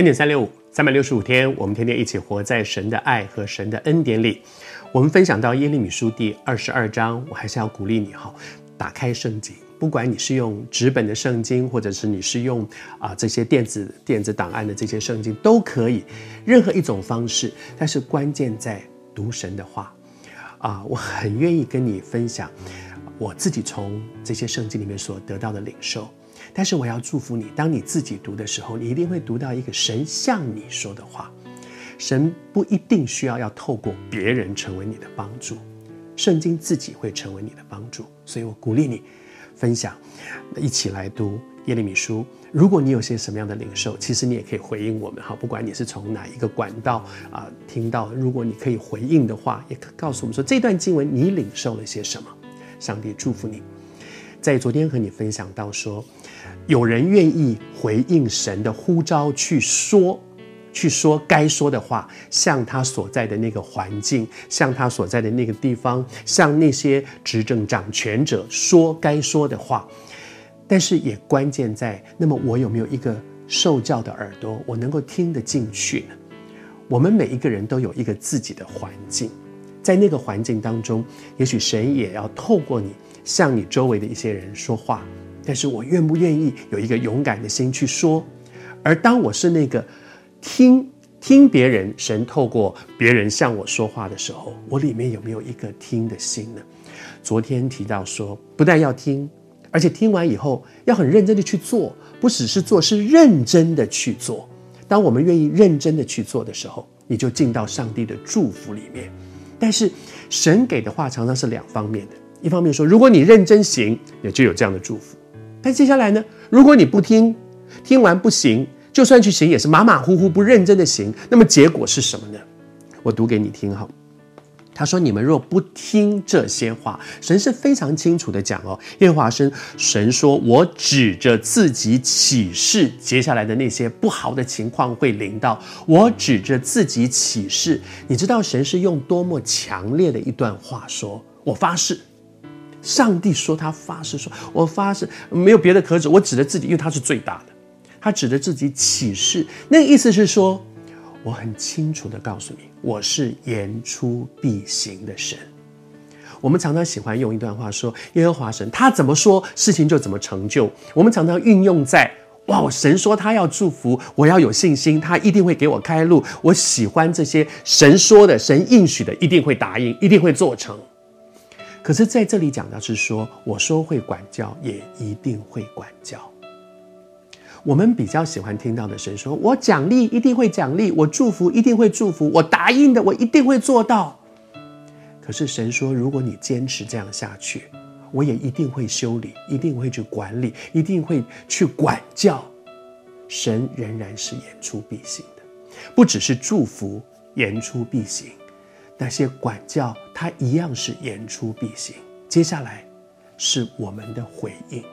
恩典三六五，三百六十五天，我们天天一起活在神的爱和神的恩典里。我们分享到耶利米书第二十二章，我还是要鼓励你哈，打开圣经，不管你是用纸本的圣经，或者是你是用啊这些电子电子档案的这些圣经都可以，任何一种方式。但是关键在读神的话啊，我很愿意跟你分享我自己从这些圣经里面所得到的领受。但是我要祝福你，当你自己读的时候，你一定会读到一个神向你说的话。神不一定需要要透过别人成为你的帮助，圣经自己会成为你的帮助。所以我鼓励你分享，一起来读耶利米书。如果你有些什么样的领受，其实你也可以回应我们哈。不管你是从哪一个管道啊听到，如果你可以回应的话，也可告诉我们说这段经文你领受了些什么。上帝祝福你。在昨天和你分享到说，有人愿意回应神的呼召去说，去说该说的话，向他所在的那个环境，向他所在的那个地方，向那些执政掌权者说该说的话。但是也关键在，那么我有没有一个受教的耳朵，我能够听得进去呢？我们每一个人都有一个自己的环境，在那个环境当中，也许神也要透过你。向你周围的一些人说话，但是我愿不愿意有一个勇敢的心去说？而当我是那个听听别人，神透过别人向我说话的时候，我里面有没有一个听的心呢？昨天提到说，不但要听，而且听完以后要很认真的去做，不只是做，是认真的去做。当我们愿意认真的去做的时候，你就进到上帝的祝福里面。但是神给的话常常是两方面的。一方面说，如果你认真行，也就有这样的祝福。但接下来呢，如果你不听，听完不行，就算去行也是马马虎虎、不认真的行，那么结果是什么呢？我读给你听哈。他说：“你们若不听这些话，神是非常清楚的讲哦。耶和华神神说，我指着自己起誓，接下来的那些不好的情况会临到。我指着自己起誓，你知道神是用多么强烈的一段话说，我发誓。”上帝说他发誓说：“我发誓没有别的可指，我指着自己，因为他是最大的。他指着自己起誓，那个意思是说，我很清楚的告诉你，我是言出必行的神。我们常常喜欢用一段话说，耶和华神他怎么说，事情就怎么成就。我们常常运用在哇，神说他要祝福，我要有信心，他一定会给我开路。我喜欢这些神说的，神应许的，一定会答应，一定会做成。”可是在这里讲的是说，我说会管教，也一定会管教。我们比较喜欢听到的神说，我奖励一定会奖励，我祝福一定会祝福，我答应的我一定会做到。可是神说，如果你坚持这样下去，我也一定会修理，一定会去管理，一定会去管教。神仍然是言出必行的，不只是祝福，言出必行。那些管教，他一样是言出必行。接下来是我们的回应。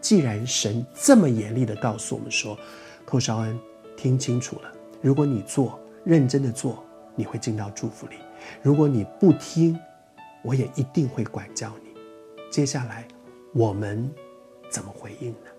既然神这么严厉的告诉我们说，寇绍恩，听清楚了，如果你做，认真的做，你会进到祝福里；如果你不听，我也一定会管教你。接下来我们怎么回应呢？